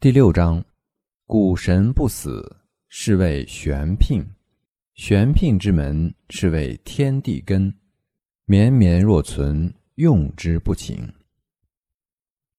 第六章，古神不死，是谓玄牝。玄牝之门，是谓天地根。绵绵若存，用之不勤。